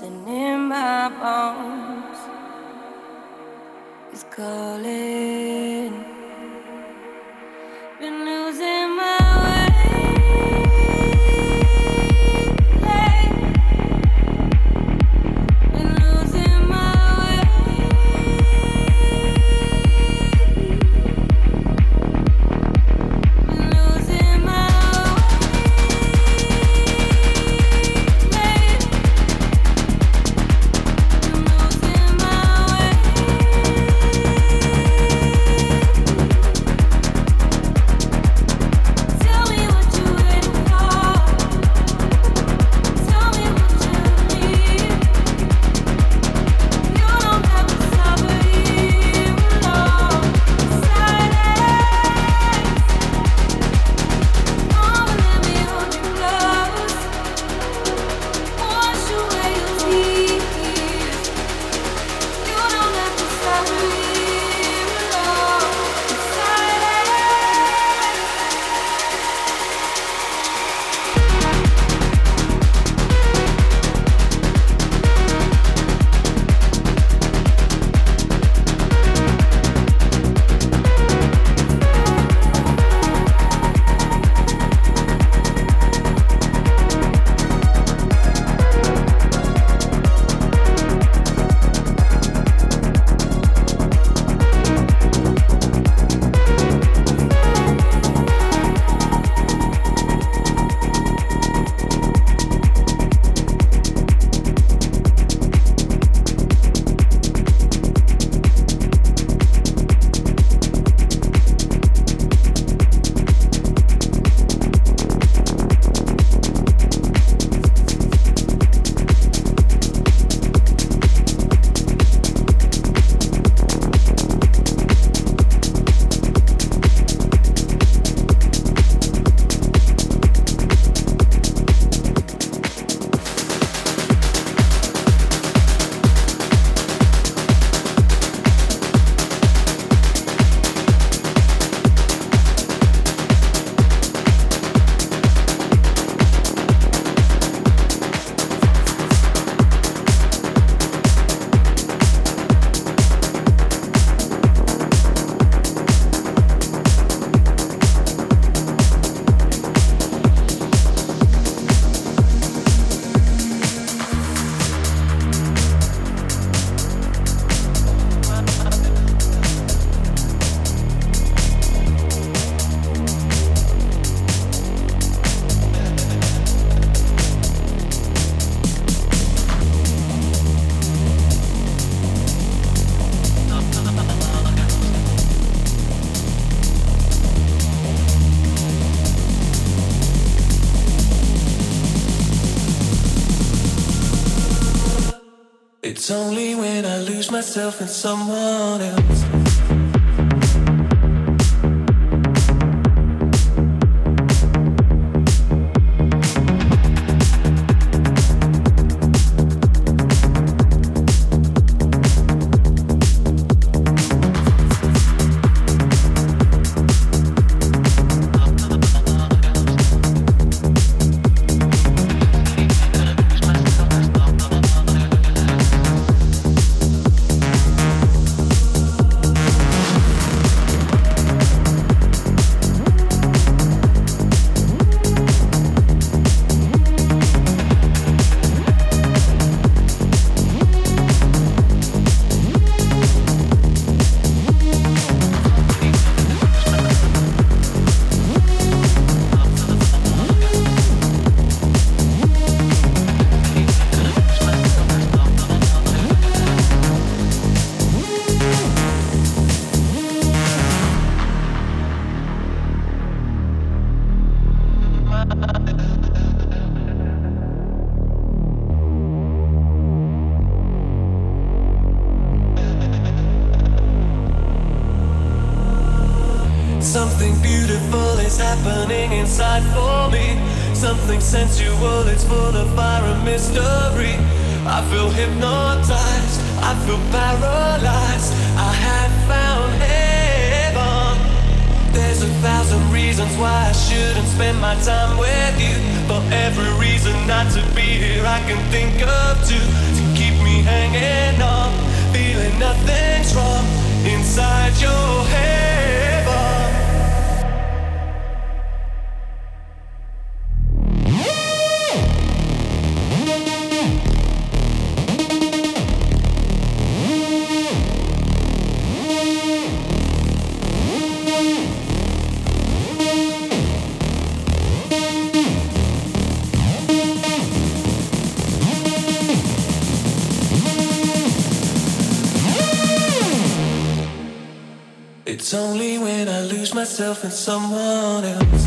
something in my bones is calling. Myself in someone else. I feel hypnotized, I feel paralyzed. I have found heaven. There's a thousand reasons why I shouldn't spend my time with you. But every reason not to be here, I can think of two to keep me hanging on. Feeling nothing's wrong inside your head. Myself in someone else.